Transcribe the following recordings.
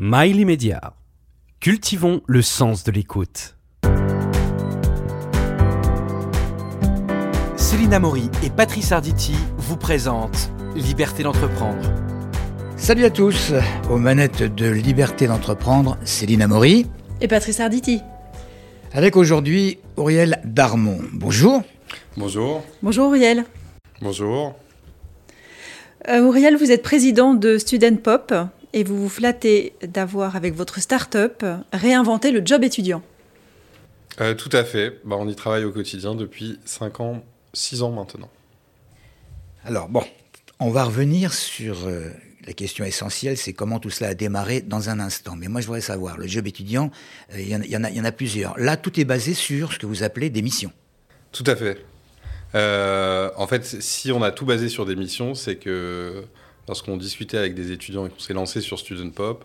Mail immédiat. Cultivons le sens de l'écoute. Céline Maury et Patrice Arditi vous présentent Liberté d'entreprendre. Salut à tous, aux manettes de Liberté d'entreprendre, Céline Amaury et Patrice Arditi. Avec aujourd'hui Auriel Darmon. Bonjour. Bonjour. Bonjour Auriel. Bonjour. Euh, Auriel, vous êtes président de Student Pop et vous vous flattez d'avoir, avec votre start-up, réinventé le job étudiant. Euh, tout à fait. Bah, on y travaille au quotidien depuis 5 ans, 6 ans maintenant. Alors, bon, on va revenir sur euh, la question essentielle, c'est comment tout cela a démarré dans un instant. Mais moi, je voudrais savoir, le job étudiant, il y, y, y, en a plusieurs. Là, tout est basé sur ce que vous appelez des missions. Tout à fait. Euh, en fait, si on a tout basé sur des missions, c'est que lorsqu'on discutait avec des étudiants et qu'on s'est lancé sur Student Pop,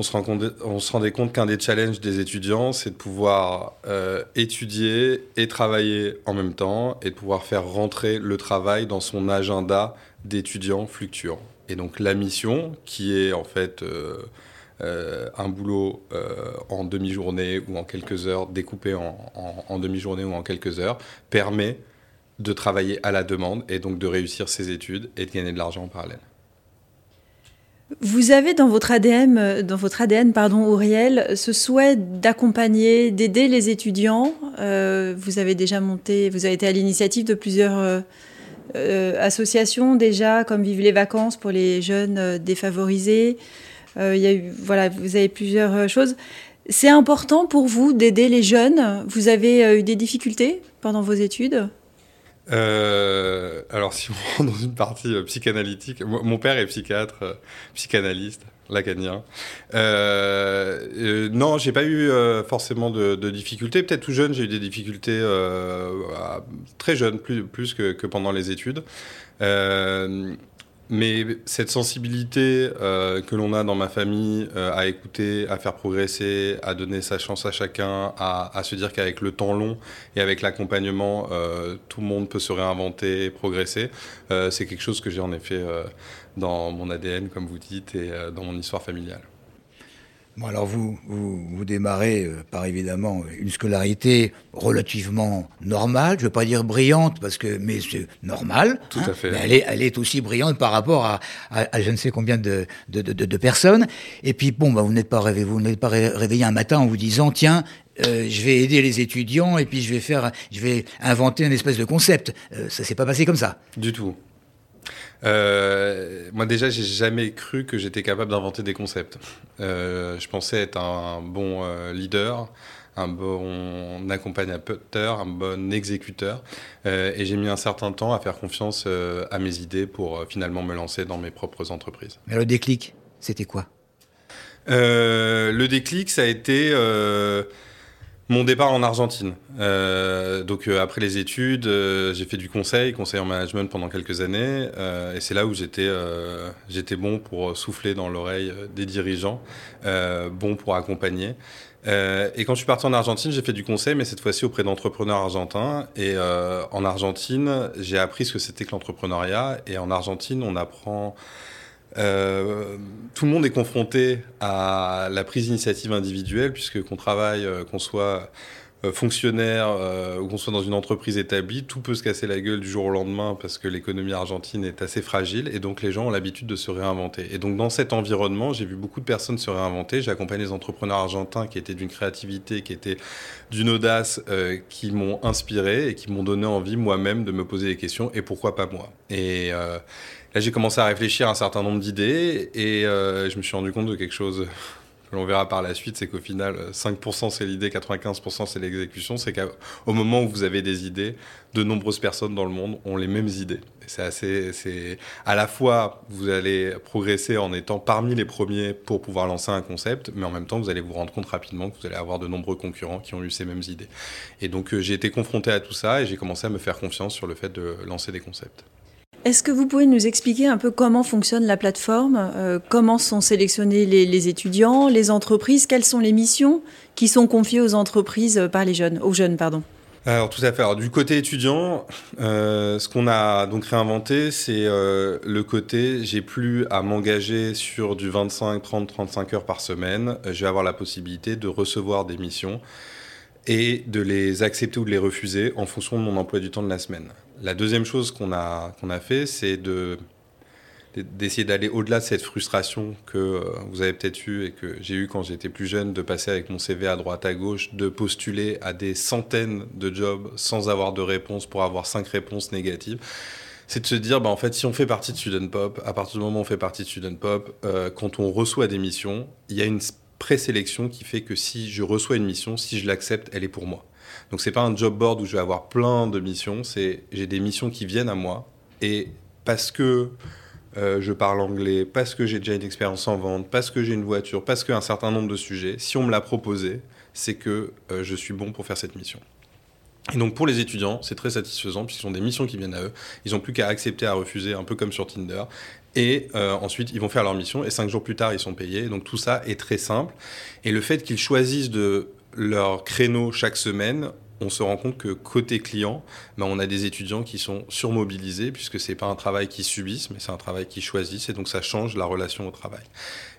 on se, rendait compte qu'un des challenges des étudiants, c'est de pouvoir euh, étudier et travailler en même temps et de pouvoir faire rentrer le travail dans son agenda d'étudiant fluctuant. Et donc la mission, qui est en fait euh, euh, un boulot en demi-journée ou en quelques heures, découpé en, en demi-journée ou en quelques heures, permet de travailler à la demande et donc de réussir ses études et de gagner de l'argent en parallèle. Vous avez dans votre ADN, dans votre ADN pardon, Auriel, ce souhait d'accompagner, d'aider les étudiants. Euh, vous avez déjà monté, vous avez été à l'initiative de plusieurs euh, euh, associations déjà, comme Vive les vacances pour les jeunes défavorisés. voilà, vous avez plusieurs choses. C'est important pour vous d'aider les jeunes. Vous avez eu des difficultés pendant vos études? Euh, alors, si on rentre dans une partie euh, psychanalytique, mon père est psychiatre, euh, psychanalyste, lacanien. Non, j'ai pas eu forcément de, difficultés. Peut-être tout jeune, j'ai eu des difficultés très jeune, plus, que, pendant les études. Mais cette sensibilité euh, que l'on a dans ma famille euh, à écouter, à faire progresser, à donner sa chance à chacun, à, à se dire qu'avec le temps long et avec l'accompagnement, euh, tout le monde peut se réinventer, progresser, euh, c'est quelque chose que j'ai en effet euh, dans mon ADN, comme vous dites, et euh, dans mon histoire familiale. Bon, alors vous, vous, vous démarrez euh, par évidemment une scolarité relativement normale, je ne veux pas dire brillante, parce que, mais c'est normal. Tout hein, à fait. Mais elle est, elle est aussi brillante par rapport à, à, à je ne sais combien de, de, de, de personnes. Et puis, bon, bah, vous n'êtes pas, réveillé, vous n'êtes pas réveillé un matin en vous disant, tiens, euh, je vais aider les étudiants et puis je vais faire, je vais inventer un espèce de concept. Euh, ça s'est pas passé comme ça. Du tout. Euh, moi déjà, j'ai jamais cru que j'étais capable d'inventer des concepts. Euh, je pensais être un bon euh, leader, un bon accompagnateur, un bon exécuteur, et j'ai mis un certain temps à faire confiance à mes idées pour finalement me lancer dans mes propres entreprises. Mais le déclic, c'était quoi? Le déclic, ça a été mon départ en Argentine. Euh, donc euh, après les études, euh, j'ai fait du conseil, conseil en management pendant quelques années, euh, et c'est là où j'étais euh, j'étais bon pour souffler dans l'oreille des dirigeants, bon pour accompagner. et quand je suis parti en Argentine, j'ai fait du conseil, mais cette fois-ci auprès d'entrepreneurs argentins. Et en Argentine, j'ai appris ce que c'était que l'entrepreneuriat. Et en Argentine, on apprend euh, tout le monde est confronté à la prise d'initiative individuelle, puisque qu'on travaille, euh, qu'on soit euh, fonctionnaire ou qu'on soit dans une entreprise établie, tout peut se casser la gueule du jour au lendemain parce que l'économie argentine est assez fragile et donc les gens ont l'habitude de se réinventer. Et donc dans cet environnement, j'ai vu beaucoup de personnes se réinventer. J'ai accompagné des entrepreneurs argentins qui étaient d'une créativité, qui étaient d'une audace, qui m'ont inspiré et qui m'ont donné envie moi-même de me poser des questions et pourquoi pas moi? Là, j'ai commencé à réfléchir à un certain nombre d'idées et euh, je me suis rendu compte de quelque chose que l'on verra par la suite, c'est qu'au final, 5% c'est l'idée, 95% c'est l'exécution. C'est qu'au moment où vous avez des idées, de nombreuses personnes dans le monde ont les mêmes idées. C'est assez, c'est à la fois vous allez progresser en étant parmi les premiers pour pouvoir lancer un concept, mais en même temps vous allez vous rendre compte rapidement que vous allez avoir de nombreux concurrents qui ont eu ces mêmes idées. Et donc euh, j'ai été confronté à tout ça et j'ai commencé à me faire confiance sur le fait de lancer des concepts. Est-ce que vous pouvez nous expliquer un peu comment fonctionne la plateforme euh, Comment sont sélectionnés les, étudiants, les entreprises Quelles sont les missions qui sont confiées aux entreprises par les jeunes, aux jeunes, pardon? Alors tout à fait. Alors, du côté étudiant, euh, ce qu'on a donc réinventé, c'est euh, le côté j'ai plus à m'engager sur du 25, 30, 35 heures par semaine. Euh, je vais avoir la possibilité de recevoir des missions et de les accepter ou de les refuser en fonction de mon emploi du temps de la semaine. La deuxième chose qu'on a, qu'on a fait, c'est de d'essayer d'aller au-delà de cette frustration que euh, vous avez peut-être eu et que j'ai eu quand j'étais plus jeune, de passer avec mon CV à droite à gauche, de postuler à des centaines de jobs sans avoir de réponse pour avoir cinq réponses négatives. C'est de se dire, bah, en fait, si on fait partie de Student Pop, à partir du moment où on fait partie de Student Pop, euh, quand on reçoit des missions, il y a une présélection qui fait que si je reçois une mission, si je l'accepte, elle est pour moi. Donc c'est pas un job board où je vais avoir plein de missions, c'est j'ai des missions qui viennent à moi et parce que euh, je parle anglais, parce que j'ai déjà une expérience en vente, parce que j'ai une voiture, parce qu'un certain nombre de sujets, si on me l'a proposé, c'est que euh, je suis bon pour faire cette mission. Et donc pour les étudiants, c'est très satisfaisant puisqu'ils ont des missions qui viennent à eux. Ils n'ont plus qu'à accepter, à refuser, un peu comme sur Tinder. Et euh, ensuite, ils vont faire leur mission et cinq jours plus tard, ils sont payés. Donc tout ça est très simple. Et le fait qu'ils choisissent de leur créneau chaque semaine, on se rend compte que côté client, ben, on a des étudiants qui sont surmobilisés puisque c'est pas un travail qu'ils subissent, mais c'est un travail qu'ils choisissent et donc ça change la relation au travail.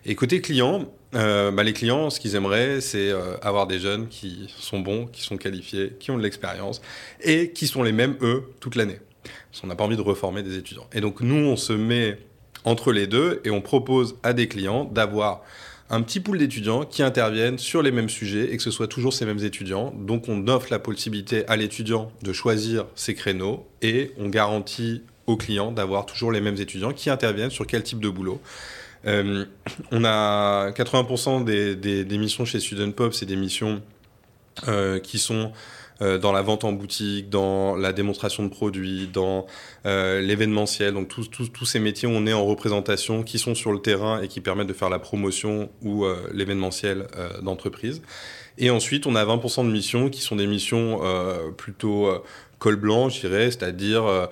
Et côté client, euh, ben, les clients, ce qu'ils aimeraient, c'est euh, avoir des jeunes qui sont bons, qui sont qualifiés, qui ont de l'expérience et qui sont les mêmes eux toute l'année. Parce qu'on n'a pas envie de reformer des étudiants. Et donc nous, on se met entre les deux et on propose à des clients d'avoir un petit pool d'étudiants qui interviennent sur les mêmes sujets et que ce soit toujours ces mêmes étudiants. Donc on offre la possibilité à l'étudiant de choisir ses créneaux et on garantit au client d'avoir toujours les mêmes étudiants qui interviennent sur quel type de boulot. Euh, on a 80% des, des, missions chez Student Pop, c'est des missions euh, qui sont euh, dans la vente en boutique, dans la démonstration de produits, dans euh, l'événementiel. Donc tous ces métiers on est en représentation, qui sont sur le terrain et qui permettent de faire la promotion ou euh, l'événementiel d'entreprise. Et ensuite, on a 20% de missions qui sont des missions plutôt col blanc, je dirais, c'est-à-dire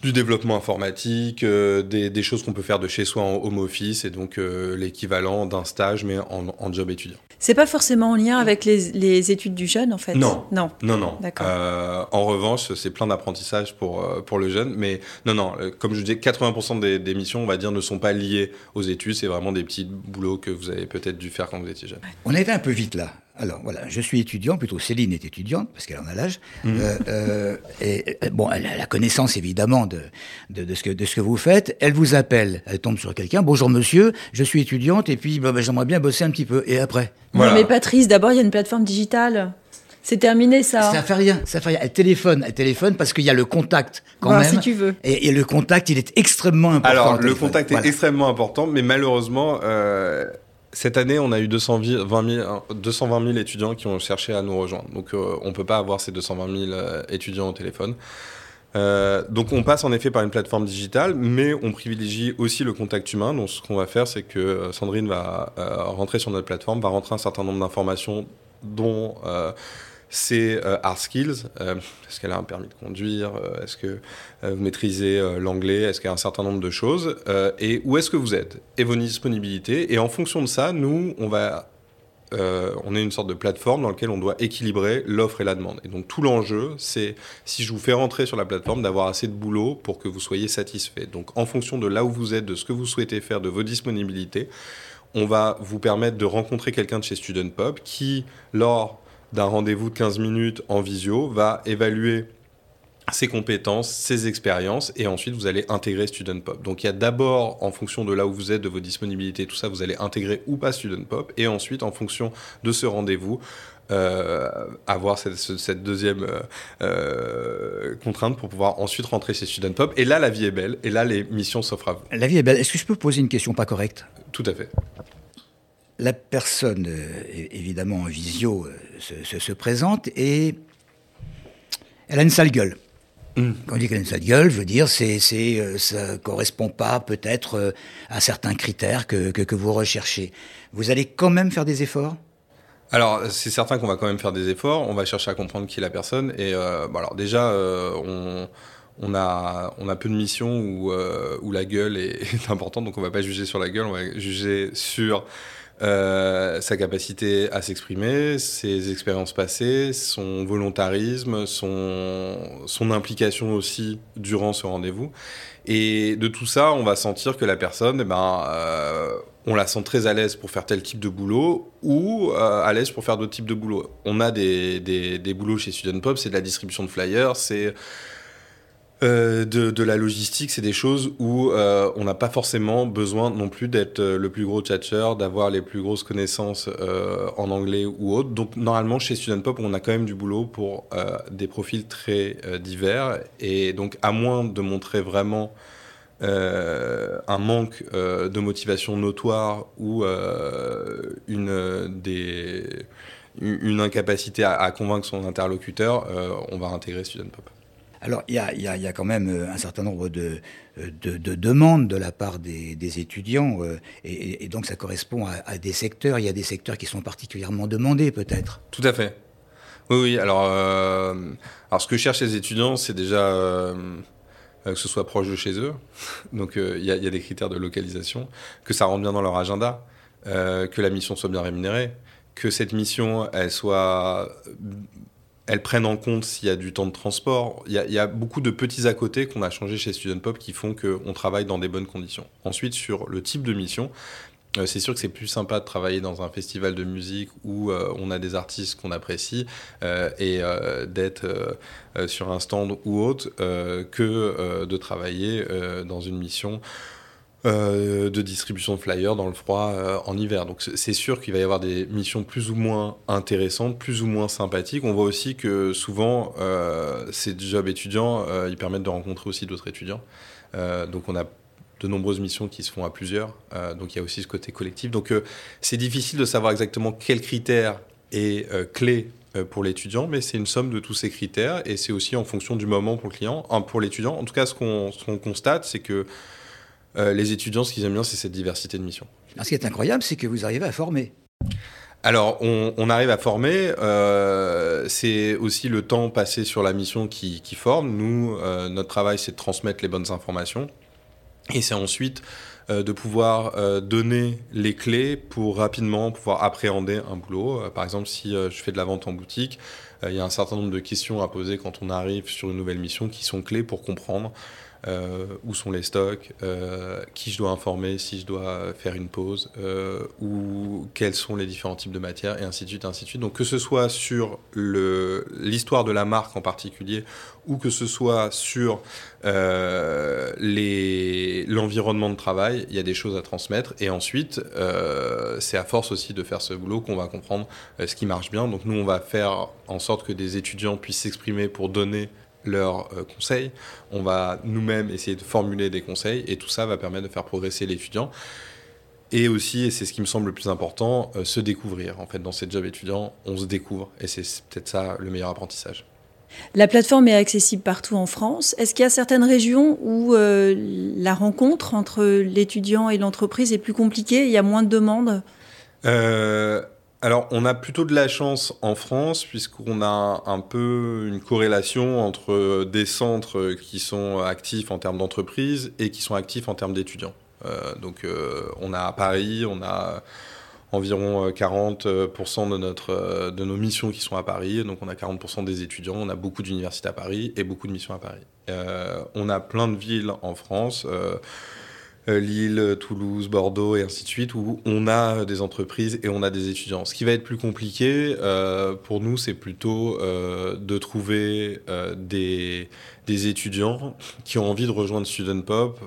du développement informatique, des, choses qu'on peut faire de chez soi en home office, et donc l'équivalent d'un stage, mais en, en job étudiant. C'est pas forcément en lien avec les, études du jeune, en fait? Non. Non, non. non. D'accord. Euh, en revanche, c'est plein d'apprentissage pour, euh, pour le jeune. Mais non, non, euh, comme je disais, 80% des, des, missions, on va dire, ne sont pas liées aux études. C'est vraiment des petits boulots que vous avez peut-être dû faire quand vous étiez jeune. On a été un peu vite là. Alors voilà, je suis étudiant, plutôt Céline est étudiante, parce qu'elle en a l'âge. Mhm. Euh, euh, et bon, elle a la connaissance évidemment de, de, ce que, de ce que vous faites. Elle vous appelle, elle tombe sur quelqu'un. Bonjour monsieur, je suis étudiante et puis bah, bah, j'aimerais bien bosser un petit peu. Et après voilà. Non mais Patrice, d'abord il y a une plateforme digitale. C'est terminé ça. Ça fait rien, ça fait rien. Elle téléphone, elle téléphone parce qu'il y a le contact quand même. Si tu veux. Et, le contact, il est extrêmement important. Alors le contact est extrêmement important, mais malheureusement, euh, cette année, on a eu 220 000, 220 000 étudiants qui ont cherché à nous rejoindre. Donc, euh, on ne peut pas avoir ces 220 000 euh, étudiants au téléphone. Euh, donc, on passe en effet par une plateforme digitale, mais on privilégie aussi le contact humain. Donc, ce qu'on va faire, c'est que Sandrine va rentrer sur notre plateforme, va rentrer un certain nombre d'informations dont c'est euh, hard skills. Euh, est-ce qu'elle a un permis de conduire? Euh, Est-ce que vous maîtrisez l'anglais? Est-ce qu'il y a un certain nombre de choses? Et où est-ce que vous êtes? Et vos disponibilités? Et en fonction de ça, nous, on va on est une sorte de plateforme dans laquelle on doit équilibrer l'offre et la demande. Et donc tout l'enjeu, c'est si je vous fais rentrer sur la plateforme, d'avoir assez de boulot pour que vous soyez satisfait. Donc en fonction de là où vous êtes, de ce que vous souhaitez faire, de vos disponibilités, on va vous permettre de rencontrer quelqu'un de chez Student Pop qui, lors d'un rendez-vous de 15 minutes en visio va évaluer ses compétences, ses expériences, et ensuite vous allez intégrer Student Pop. Donc il y a d'abord, en fonction de là où vous êtes, de vos disponibilités, tout ça, vous allez intégrer ou pas Student Pop, et ensuite, en fonction de ce rendez-vous, euh, avoir cette, deuxième euh, euh, contrainte pour pouvoir ensuite rentrer chez Student Pop. Et là, la vie est belle, et là, les missions s'offrent à vous. La vie est belle. Est-ce que je peux poser une question pas correcte? Tout à fait la personne, évidemment en visio, se, présente et elle a une sale gueule. Hmm. Quand on dit qu'elle a une sale gueule, je veux dire, c'est, c'est, euh, ça correspond pas peut-être euh, à certains critères que, que, vous recherchez. Vous allez quand même faire des efforts? Alors, c'est certain qu'on va quand même faire des efforts. On va chercher à comprendre qui est la personne. Et euh, alors déjà, on, on, a, on a peu de missions où, où la gueule est, est, importante, donc on va pas juger sur la gueule, on va juger sur sa capacité à s'exprimer, ses expériences passées, son volontarisme, son, son implication aussi durant ce rendez-vous. Et de tout ça, on va sentir que la personne, eh ben, euh, on la sent très à l'aise pour faire tel type de boulot ou euh, à l'aise pour faire d'autres types de boulot. On a des, des, des boulots chez Student Pop, c'est de la distribution de flyers, c'est euh, de, la logistique, c'est des choses où euh, on n'a pas forcément besoin non plus d'être euh, le plus gros tchatcher, d'avoir les plus grosses connaissances en anglais ou autre. Donc normalement chez Student Pop, on a quand même du boulot pour des profils très divers. Et donc à moins de montrer vraiment un manque de motivation notoire ou une incapacité à, à, convaincre son interlocuteur, on va intégrer Student Pop. Alors, il y a, quand même euh, un certain nombre de, de, de demandes de la part des, étudiants, euh, et, donc ça correspond à, des secteurs. Il y a des secteurs qui sont particulièrement demandés, peut-être. Tout à fait. Oui, oui. Alors, euh, ce que cherchent les étudiants, c'est déjà euh, que ce soit proche de chez eux. Donc, il y, a des critères de localisation, que ça rentre bien dans leur agenda, que la mission soit bien rémunérée, que cette mission, elle soit elles prennent en compte s'il y a du temps de transport. Il y a, beaucoup de petits à côté qu'on a changé chez Student Pop qui font qu'on travaille dans des bonnes conditions. Ensuite, sur le type de mission, euh, c'est sûr que c'est plus sympa de travailler dans un festival de musique où euh, on a des artistes qu'on apprécie euh, et d'être sur un stand ou autre que de travailler dans une mission euh, de distribution de flyers dans le froid euh, en hiver. Donc c'est sûr qu'il va y avoir des missions plus ou moins intéressantes, plus ou moins sympathiques. On voit aussi que souvent euh, ces jobs étudiants, euh, ils permettent de rencontrer aussi d'autres étudiants. Euh, donc on a de nombreuses missions qui se font à plusieurs. Euh, donc il y a aussi ce côté collectif. Donc c'est difficile de savoir exactement quels critères est clé pour l'étudiant, mais c'est une somme de tous ces critères et c'est aussi en fonction du moment pour le client, pour l'étudiant. En tout cas, ce qu'on qu constate, c'est que euh, les étudiants, ce qu'ils aiment bien, c'est cette diversité de missions. Alors, ce qui est incroyable, c'est que vous arrivez à former. Alors, on, on arrive à former. Euh, c'est aussi le temps passé sur la mission qui, qui forme. Nous, euh, notre travail, c'est de transmettre les bonnes informations. Et c'est ensuite euh, de pouvoir donner les clés pour rapidement pouvoir appréhender un boulot. Par exemple, si je fais de la vente en boutique, il y a un certain nombre de questions à poser quand on arrive sur une nouvelle mission qui sont clés pour comprendre où sont les stocks, euh, qui je dois informer si je dois faire une pause, euh, ou quels sont les différents types de matières, et ainsi de suite, ainsi de suite. Donc que ce soit sur l'histoire de la marque en particulier, ou que ce soit sur euh, l'environnement de travail, il y a des choses à transmettre. Et ensuite, euh, c'est à force aussi de faire ce boulot qu'on va comprendre euh, ce qui marche bien. Donc nous, on va faire en sorte que des étudiants puissent s'exprimer pour donner leurs euh, conseils. On va nous-mêmes essayer de formuler des conseils et tout ça va permettre de faire progresser l'étudiant. Et aussi, et c'est ce qui me semble le plus important, euh, se découvrir. En fait, dans ces jobs étudiants, on se découvre et c'est peut-être ça le meilleur apprentissage. La plateforme est accessible partout en France. Est-ce qu'il y a certaines régions où euh, la rencontre entre l'étudiant et l'entreprise est plus compliquée? Il y a moins de demandes? Euh, alors, on a plutôt de la chance en France, puisqu'on a un peu une corrélation entre des centres qui sont actifs en termes d'entreprise et qui sont actifs en termes d'étudiants. Euh, donc, euh, on a à Paris, on a environ 40% de, notre, de nos missions qui sont à Paris. Donc, on a 40% des étudiants. On a beaucoup d'universités à Paris et beaucoup de missions à Paris. Euh, on a plein de villes en France. Euh, Lille, Toulouse, Bordeaux et ainsi de suite, où on a des entreprises et on a des étudiants. Ce qui va être plus compliqué euh, pour nous, c'est plutôt euh, de trouver euh, des, des, étudiants qui ont envie de rejoindre Student Pop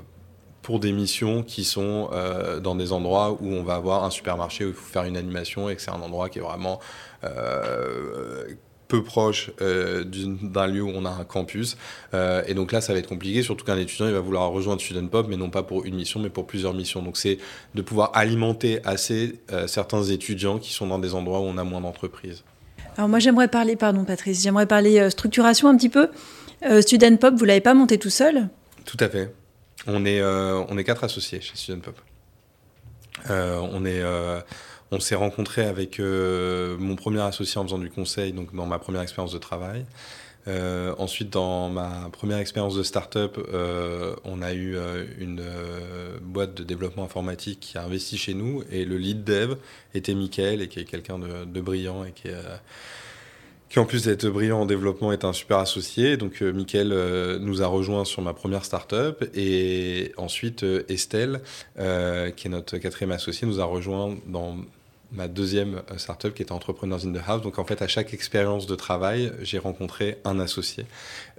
pour des missions qui sont euh, dans des endroits où on va avoir un supermarché où il faut faire une animation et que c'est un endroit qui est vraiment euh, peu proche euh, d'un lieu où on a un campus. Euh, et donc là, ça va être compliqué, surtout qu'un étudiant, il va vouloir rejoindre Student Pop, mais non pas pour une mission, mais pour plusieurs missions. Donc c'est de pouvoir alimenter assez euh, certains étudiants qui sont dans des endroits où on a moins d'entreprises. Alors moi, j'aimerais parler, pardon Patrice, j'aimerais parler structuration un petit peu. Student Pop, vous l'avez pas monté tout seul? Tout à fait. On est, on est quatre associés chez Student Pop. on est on s'est rencontré avec euh, mon premier associé en faisant du conseil, donc dans ma première expérience de travail. Euh, ensuite, dans ma première expérience de start-up, euh, on a eu euh, une boîte de développement informatique qui a investi chez nous et le lead dev était Michael et qui est quelqu'un de, brillant et qui en plus d'être brillant en développement est un super associé. Donc Michael nous a rejoint sur ma première startup et ensuite Estelle, qui est notre quatrième associé, nous a rejoint dans ma deuxième euh, startup qui était Entrepreneurs in the House. Donc en fait, à chaque expérience de travail, j'ai rencontré un associé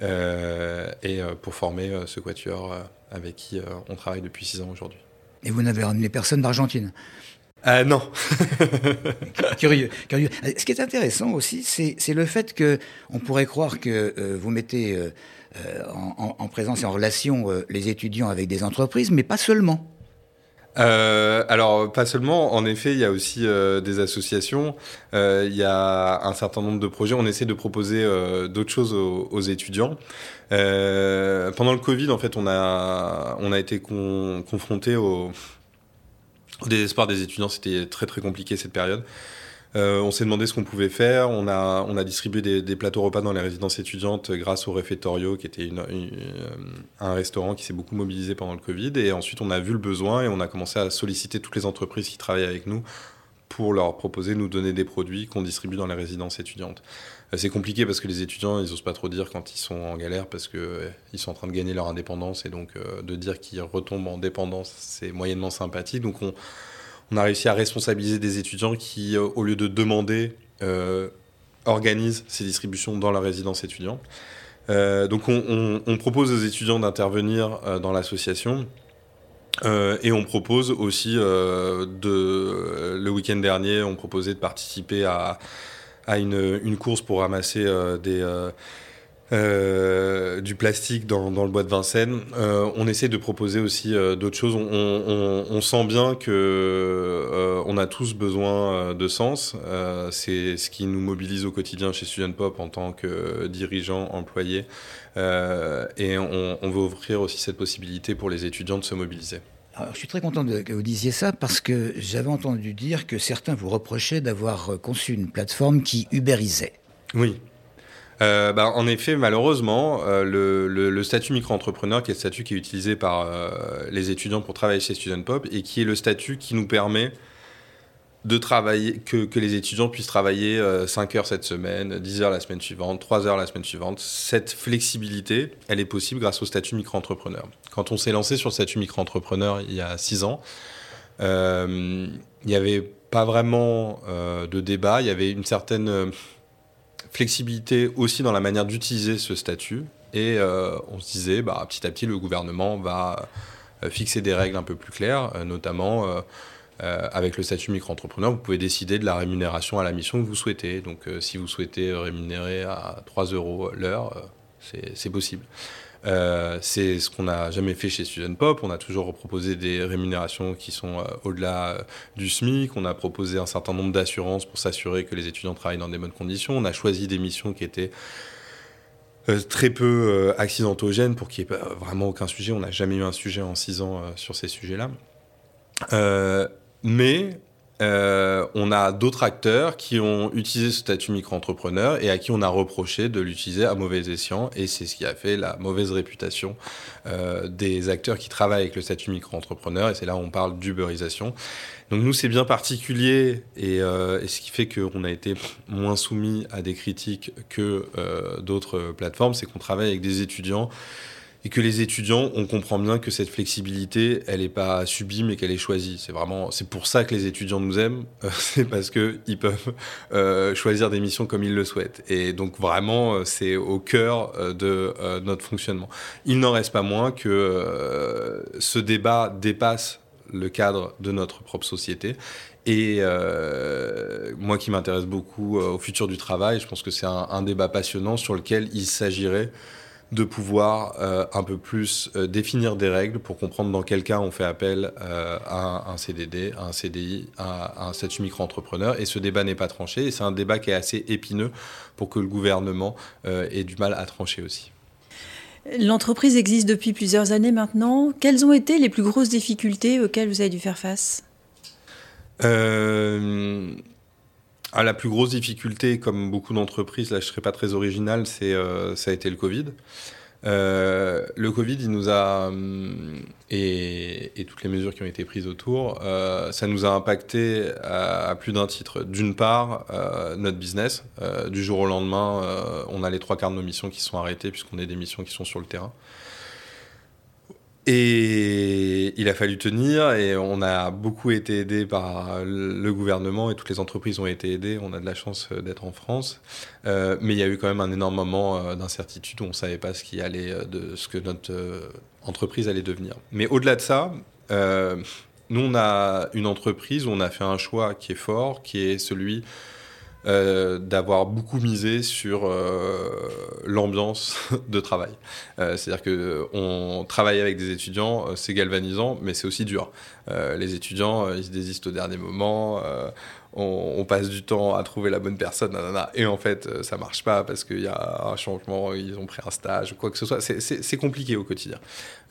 euh, et euh, pour former ce quatuor avec qui on travaille depuis six ans aujourd'hui. Et vous n'avez ramené personne d'Argentine? Euh, non. curieux, curieux. Ce qui est intéressant aussi, c'est le fait que on pourrait croire que vous mettez en, en, présence et en relation les étudiants avec des entreprises, mais pas seulement. Euh, alors, pas seulement. En effet, il y a aussi euh, des associations. Euh, il y a un certain nombre de projets. On essaie de proposer d'autres choses aux, étudiants. pendant le Covid, en fait, on a, on a été confronté au, au désespoir des étudiants. C'était très, très compliqué cette période. Euh, on s'est demandé ce qu'on pouvait faire. On a, on a distribué des, plateaux repas dans les résidences étudiantes grâce au Refettorio, qui était euh, un restaurant qui s'est beaucoup mobilisé pendant le Covid. Et ensuite, on a vu le besoin et on a commencé à solliciter toutes les entreprises qui travaillent avec nous pour leur proposer de nous donner des produits qu'on distribue dans les résidences étudiantes. Euh, c'est compliqué parce que les étudiants, ils n'osent pas trop dire quand ils sont en galère parce qu'ils sont en train de gagner leur indépendance et donc de dire qu'ils retombent en dépendance, c'est moyennement sympathique. Donc on, on a réussi à responsabiliser des étudiants qui, euh, au lieu de demander, euh, organisent ces distributions dans leur résidence étudiante. Euh, donc on, propose aux étudiants d'intervenir dans l'association. et on propose aussi, de, le week-end dernier, on proposait de participer à, une, une, course pour ramasser des euh, du plastique dans, le bois de Vincennes. Euh, on essaie de proposer aussi euh, d'autres choses. On, sent bien que on a tous besoin de sens. c'est ce qui nous mobilise au quotidien chez Student Pop en tant que dirigeants, employés. et on, veut offrir aussi cette possibilité pour les étudiants de se mobiliser. je suis très content que vous disiez ça parce que j'avais entendu dire que certains vous reprochaient d'avoir conçu une plateforme qui ubérisait. Oui, euh, bah, en effet, malheureusement, euh, le, statut micro-entrepreneur, qui est le statut qui est utilisé par euh, les étudiants pour travailler chez Student Pop, et qui est le statut qui nous permet de travailler, que, les étudiants puissent travailler 5 heures cette semaine, 10 heures la semaine suivante, 3 heures la semaine suivante. Cette flexibilité, elle est possible grâce au statut micro-entrepreneur. Quand on s'est lancé sur le statut micro-entrepreneur il y a 6 ans, il n'y avait pas vraiment de débat, il y avait une certaine flexibilité aussi dans la manière d'utiliser ce statut. Et euh, on se disait, bah, petit à petit, le gouvernement va euh, fixer des règles un peu plus claires, euh, notamment avec le statut micro-entrepreneur, vous pouvez décider de la rémunération à la mission que vous souhaitez. Donc si vous souhaitez rémunérer à 3 euros l'heure, c'est possible. Euh, c'est ce qu'on n'a jamais fait chez Student Pop. On a toujours proposé des rémunérations qui sont euh, au-delà euh, du SMIC. On a proposé un certain nombre d'assurances pour s'assurer que les étudiants travaillent dans des bonnes conditions. On a choisi des missions qui étaient très peu accidentogènes pour qu'il n'y ait vraiment aucun sujet. On n'a jamais eu un sujet en six ans sur ces sujets-là. mais euh, on a d'autres acteurs qui ont utilisé ce statut micro-entrepreneur et à qui on a reproché de l'utiliser à mauvais escient. Et c'est ce qui a fait la mauvaise réputation euh, des acteurs qui travaillent avec le statut micro-entrepreneur. Et c'est là où on parle d'uberisation. Donc nous, c'est bien particulier et, euh, et, ce qui fait qu'on a été moins soumis à des critiques que d'autres plateformes, c'est qu'on travaille avec des étudiants et que les étudiants, on comprend bien que cette flexibilité, elle n'est pas subie, mais qu'elle est choisie. C'est vraiment, c'est pour ça que les étudiants nous aiment, euh, c'est parce que ils peuvent euh, choisir des missions comme ils le souhaitent. Et donc vraiment, euh, c'est au cœur de notre fonctionnement. Il n'en reste pas moins que ce débat dépasse le cadre de notre propre société. Et moi qui m'intéresse beaucoup au futur du travail, je pense que c'est un débat passionnant sur lequel il s'agirait de pouvoir euh, un peu plus euh, définir des règles pour comprendre dans quel cas on fait appel euh, à un CDD, à un CDI, à, un statut micro-entrepreneur. Et ce débat n'est pas tranché. Et c'est un débat qui est assez épineux pour que le gouvernement ait du mal à trancher aussi. L'entreprise existe depuis plusieurs années maintenant. Quelles ont été les plus grosses difficultés auxquelles vous avez dû faire face? La plus grosse difficulté, comme beaucoup d'entreprises, là je ne serais pas très original, c'est ça a été le Covid. Euh, le Covid, il nous a hum, et, toutes les mesures qui ont été prises autour, euh, ça nous a impacté à, plus d'un titre. D'une part, euh, notre business. du jour au lendemain, on a les trois quarts de nos missions qui sont arrêtées puisqu'on a des missions qui sont sur le terrain. Et il a fallu tenir et on a beaucoup été aidé par le gouvernement et toutes les entreprises ont été aidées. On a de la chance d'être en France. Euh, mais il y a eu quand même un énorme moment euh, d'incertitude où on ne savait pas ce, qui allait, euh, ce que notre entreprise allait devenir. Mais au-delà de ça, nous, on a une entreprise où on a fait un choix qui est fort, qui est celui euh, d'avoir beaucoup misé sur euh, l'ambiance de travail. Euh, c'est-à-dire que on travaille avec des étudiants, c'est galvanisant, mais c'est aussi dur. les étudiants, ils se désistent au dernier moment on, passe du temps à trouver la bonne personne, et en fait, euh, ça marche pas parce qu'il y a un changement, ils ont pris un stage ou quoi que ce soit. C'est compliqué au quotidien.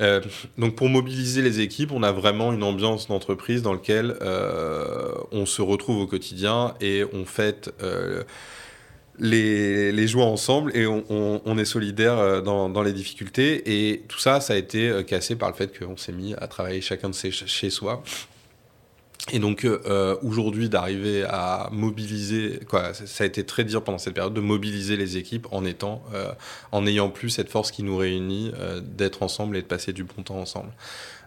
Euh, donc, pour mobiliser les équipes, on a vraiment une ambiance d'entreprise dans laquelle euh, on se retrouve au quotidien et on fête. les, les joies ensemble et on, est solidaire dans, les difficultés. Et tout ça, ça a été cassé par le fait qu'on s'est mis à travailler chacun de ses, chez soi. Et donc euh, aujourd'hui d'arriver à mobiliser, quoi, ça a été très dur pendant cette période de mobiliser les équipes en étant, euh, en n'ayant plus cette force qui nous réunit, euh, d'être ensemble et de passer du bon temps ensemble.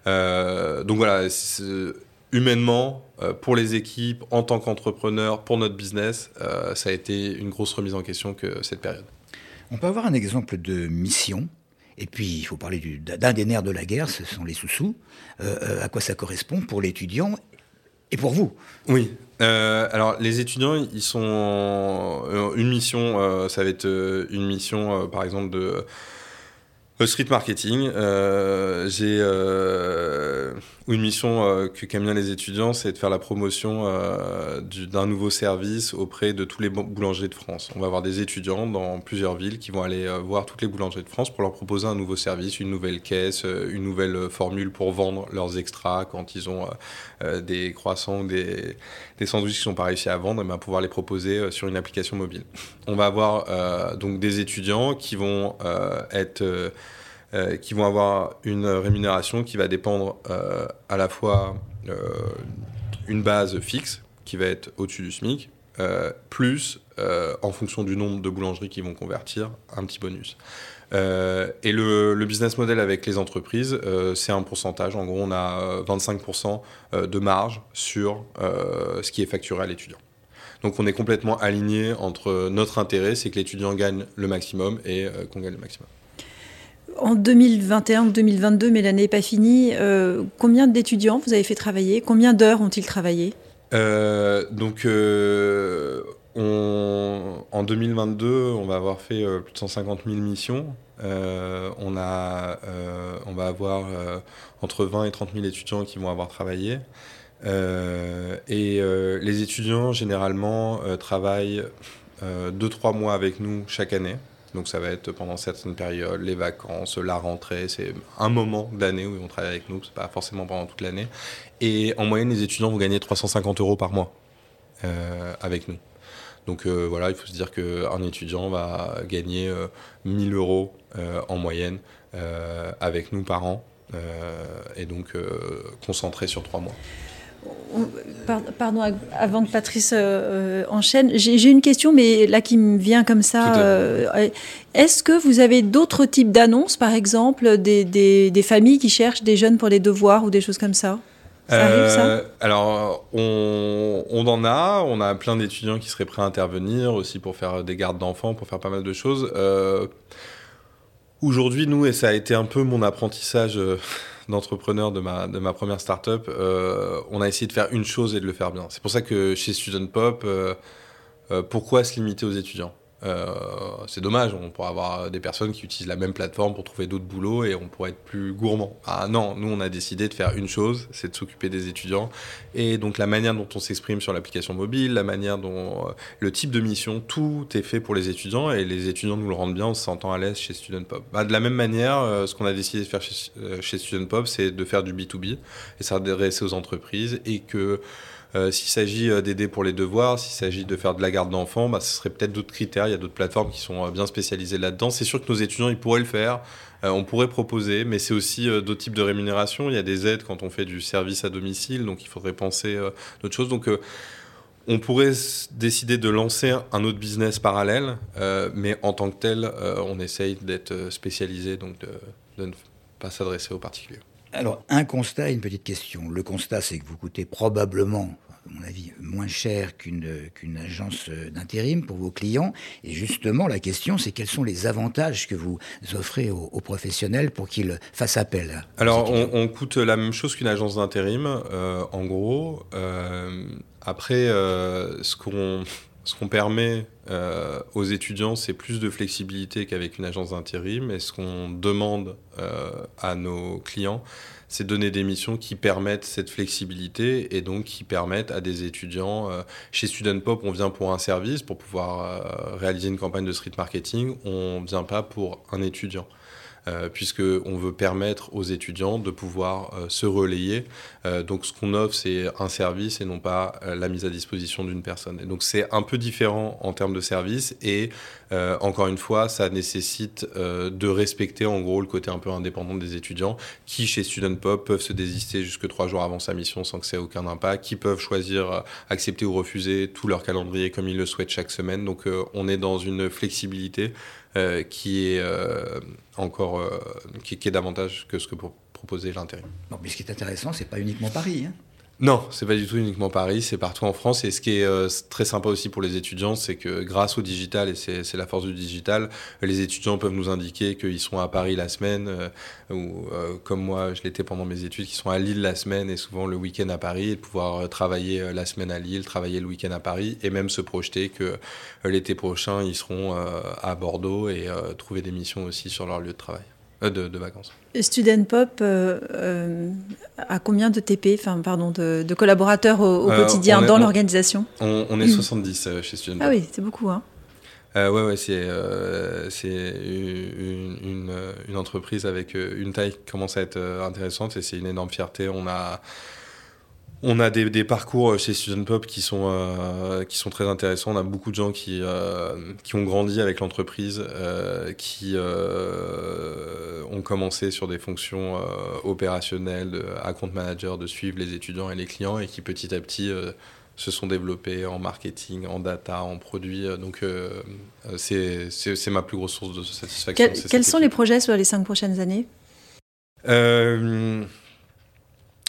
donc voilà, humainement, pour les équipes, en tant qu'entrepreneur, pour notre business, ça a été une grosse remise en question que cette période. On peut avoir un exemple de mission et puis, il faut parler d'un des nerfs de la guerre, ce sont les sous-sous. à quoi ça correspond pour l'étudiant et pour vous. Oui. Euh, alors les étudiants, ils sont euh, une mission, euh, ça va être une mission, par exemple de street marketing. J'ai une mission euh, que qu'aiment bien les étudiants, c'est de faire la promotion euh, d'un nouveau service auprès de tous les boulangers de France. On va avoir des étudiants dans plusieurs villes qui vont aller euh, voir toutes les boulangeries de France pour leur proposer un nouveau service, une nouvelle caisse, une nouvelle formule pour vendre leurs extras quand ils ont des croissants ou des, sandwichs qui sont pas réussi à vendre, et ben, pouvoir les proposer sur une application mobile. On va avoir donc des étudiants qui vont être euh, qui vont avoir une rémunération qui va dépendre euh, à la fois euh, une base fixe qui va être au-dessus du SMIC, plus en fonction du nombre de boulangeries qui vont convertir, un petit bonus. et le, business model avec les entreprises, c'est un pourcentage. En gros, on a 25% de marge sur ce qui est facturé à l'étudiant. Donc on est complètement aligné entre notre intérêt, c'est que l'étudiant gagne le maximum et qu'on gagne le maximum en 2021 ou 2022, mais l'année n'est pas finie, euh, combien d'étudiants vous avez fait travailler? Combien d'heures ont-ils travaillé? Euh, Donc, euh, en 2022, on va avoir fait plus de 150 000 missions. on, a, on va avoir entre 20 et 30 000 étudiants qui vont avoir travaillé. et les étudiants, généralement, travaillent 2-3 mois avec nous chaque année. Donc ça va être pendant certaines périodes, les vacances, la rentrée, c'est un moment d'année où ils vont travailler avec nous, c'est pas forcément pendant toute l'année. Et en moyenne, les étudiants vont gagner 350 euros par mois euh, avec nous. Donc euh, voilà, il faut se dire qu'un étudiant va gagner 1000 euh, euros en moyenne avec nous par an, et donc concentré sur trois mois. Pardon, avant que Patrice euh, enchaîne, j'ai une question, mais là qui me vient comme ça. Euh, est-ce que vous avez d'autres types d'annonces, par exemple, des, des, familles qui cherchent des jeunes pour les devoirs ou des choses comme ça? Ça arrive, ça? euh, Alors, on, on, en a. On a plein d'étudiants qui seraient prêts à intervenir aussi pour faire des gardes d'enfants, pour faire pas mal de choses. Aujourd'hui, nous, et ça a été un peu mon apprentissage d'entrepreneur de ma, de ma première startup, euh, on a essayé de faire une chose et de le faire bien. C'est pour ça que chez Student Pop, euh, euh, pourquoi se limiter aux étudiants? C'est dommage, on pourrait avoir des personnes qui utilisent la même plateforme pour trouver d'autres boulots et on pourrait être plus gourmand. Ah non, nous on a décidé de faire une chose, c'est de s'occuper des étudiants. Et donc la manière dont on s'exprime sur l'application mobile, la manière dont euh, le type de mission, tout est fait pour les étudiants et les étudiants nous le rendent bien, on se sentant à l'aise chez Student Pop. Bah, de la même manière, euh, ce qu'on a décidé de faire chez, chez Student Pop, c'est de faire du B2B et s'adresser aux entreprises et que s'il s'agit d'aider pour les devoirs, s'il s'agit de faire de la garde d'enfants, bah, ce serait peut-être d'autres critères. Il y a d'autres plateformes qui sont bien spécialisées là-dedans. C'est sûr que nos étudiants, ils pourraient le faire. on pourrait proposer, mais c'est aussi d'autres types de rémunération. Il y a des aides quand on fait du service à domicile, donc il faudrait penser d'autres choses. Donc on pourrait décider de lancer un autre business parallèle, euh, mais en tant que tel, euh, on essaye d'être euh, spécialisé, donc de, ne pas s'adresser aux particuliers. Alors, un constat et une petite question. Le constat, c'est que vous coûtez probablement, à mon avis, moins cher qu'une agence d'intérim pour vos clients. Et justement, la question, c'est quels sont les avantages que vous offrez aux, professionnels pour qu'ils fassent appel Alors, on, coûte la même chose qu'une agence d'intérim, en gros. Après, euh, ce qu'on permet euh, aux étudiants, c'est plus de flexibilité qu'avec une agence d'intérim. Et ce qu'on demande euh, à nos clients, c'est donner des missions qui permettent cette flexibilité et donc qui permettent à des étudiants. chez Student Pop, on vient pour un service, pour pouvoir réaliser une campagne de street marketing. On ne vient pas pour un étudiant. Euh, puisqu'on veut permettre aux étudiants de pouvoir euh, se relayer. Euh, donc ce qu'on offre, c'est un service et non pas la mise à disposition d'une personne. Et donc c'est un peu différent en termes de service et encore une fois, ça nécessite de respecter en gros le côté un peu indépendant des étudiants qui, chez Student Pop, peuvent se désister jusque trois jours avant sa mission sans que ça ait aucun impact, qui peuvent choisir, accepter ou refuser tout leur calendrier comme ils le souhaitent chaque semaine. Donc on est dans une flexibilité euh, qui est euh, encore euh, qui, est davantage que ce que pour proposer l'intérim. Mais ce qui est intéressant, c'est pas uniquement Paris. Hein. Non, c'est pas du tout uniquement Paris, c'est partout en France. Et ce qui est très sympa aussi pour les étudiants, c'est que grâce au digital, et c'est la force du digital, les étudiants peuvent nous indiquer qu'ils sont à Paris la semaine, ou comme moi, je l'étais pendant mes études, qu'ils sont à Lille la semaine et souvent le week-end à Paris, et pouvoir travailler la semaine à Lille, travailler le week-end à Paris, et même se projeter que l'été prochain, ils seront à Bordeaux et trouver des missions aussi sur leur lieu de travail. De, vacances. Student Pop euh, a combien de TP, enfin pardon, de, collaborateurs au, quotidien dans l'organisation on, est 70 chez Student. Ah oui, c'est beaucoup. Hein. Euh, ouais, ouais c'est une, une, une, entreprise avec une taille qui commence à être intéressante et c'est une énorme fierté. On a on a des, parcours euh, chez Student Pop qui sont, euh, qui sont très intéressants. On a beaucoup de gens qui, euh, qui ont grandi avec l'entreprise, qui ont commencé sur des fonctions opérationnelles, à compte manager, de suivre les étudiants et les clients et qui petit à petit se sont développés en marketing, en data, en produits. Donc c'est ma plus grosse source de satisfaction. quels sont les projets sur les cinq prochaines années?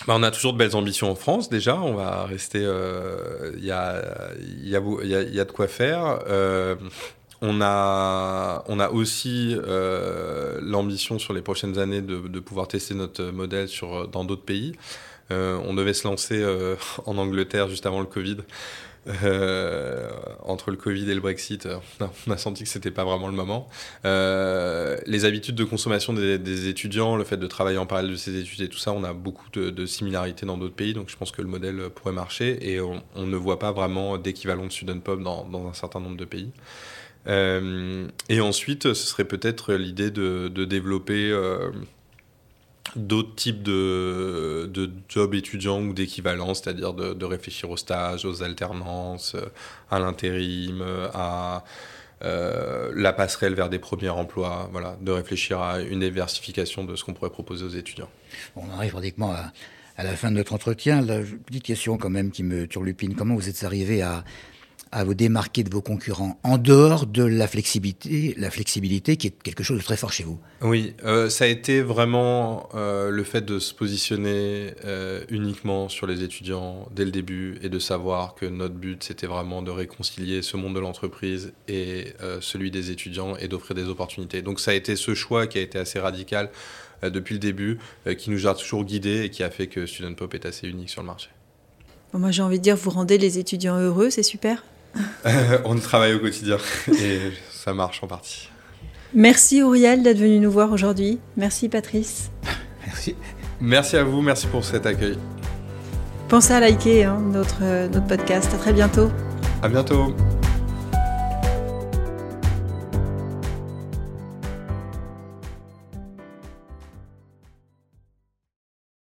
Bah, on a toujours de belles ambitions en France déjà. On va rester. Euh, il y, a, y, a, y, a, de quoi faire. Euh, on, a, on a aussi euh, l'ambition sur les prochaines années de, de, pouvoir tester notre modèle sur, dans d'autres pays. on devait se lancer en Angleterre juste avant le Covid. Euh, entre le Covid et le Brexit, euh, on a, senti que c'était pas vraiment le moment. Euh, les habitudes de consommation des, étudiants, le fait de travailler en parallèle de ces études et tout ça, on a beaucoup de, similarités dans d'autres pays, donc je pense que le modèle pourrait marcher et on, ne voit pas vraiment d'équivalent de Student Pop dans, dans, un certain nombre de pays. et ensuite, ce serait peut-être l'idée de, de, développer d'autres types de, de, jobs étudiants ou d'équivalents, c'est-à-dire de, réfléchir aux stages, aux alternances, euh, à l'intérim, euh, à euh, la passerelle vers des premiers emplois, voilà, de réfléchir à une diversification de ce qu'on pourrait proposer aux étudiants. On arrive pratiquement à, à la fin de notre entretien. La petite question quand même qui me turlupine, comment vous êtes arrivé à, à vous démarquer de vos concurrents en dehors de la flexibilité, la flexibilité qui est quelque chose de très fort chez vous Oui, euh, ça a été vraiment euh, le fait de se positionner euh, uniquement sur les étudiants dès le début et de savoir que notre but c'était vraiment de réconcilier ce monde de l'entreprise et celui des étudiants et d'offrir des opportunités. Donc ça a été ce choix qui a été assez radical depuis le début, qui nous a toujours guidés et qui a fait que Student Pop est assez unique sur le marché. moi j'ai envie de dire, vous rendez les étudiants heureux, c'est super. on travaille au quotidien et ça marche en partie. Merci Auriel d'être venu nous voir aujourd'hui. Merci Patrice. Merci. Merci à vous, merci pour cet accueil. Pensez à liker hein, notre, notre podcast. À très bientôt. À bientôt.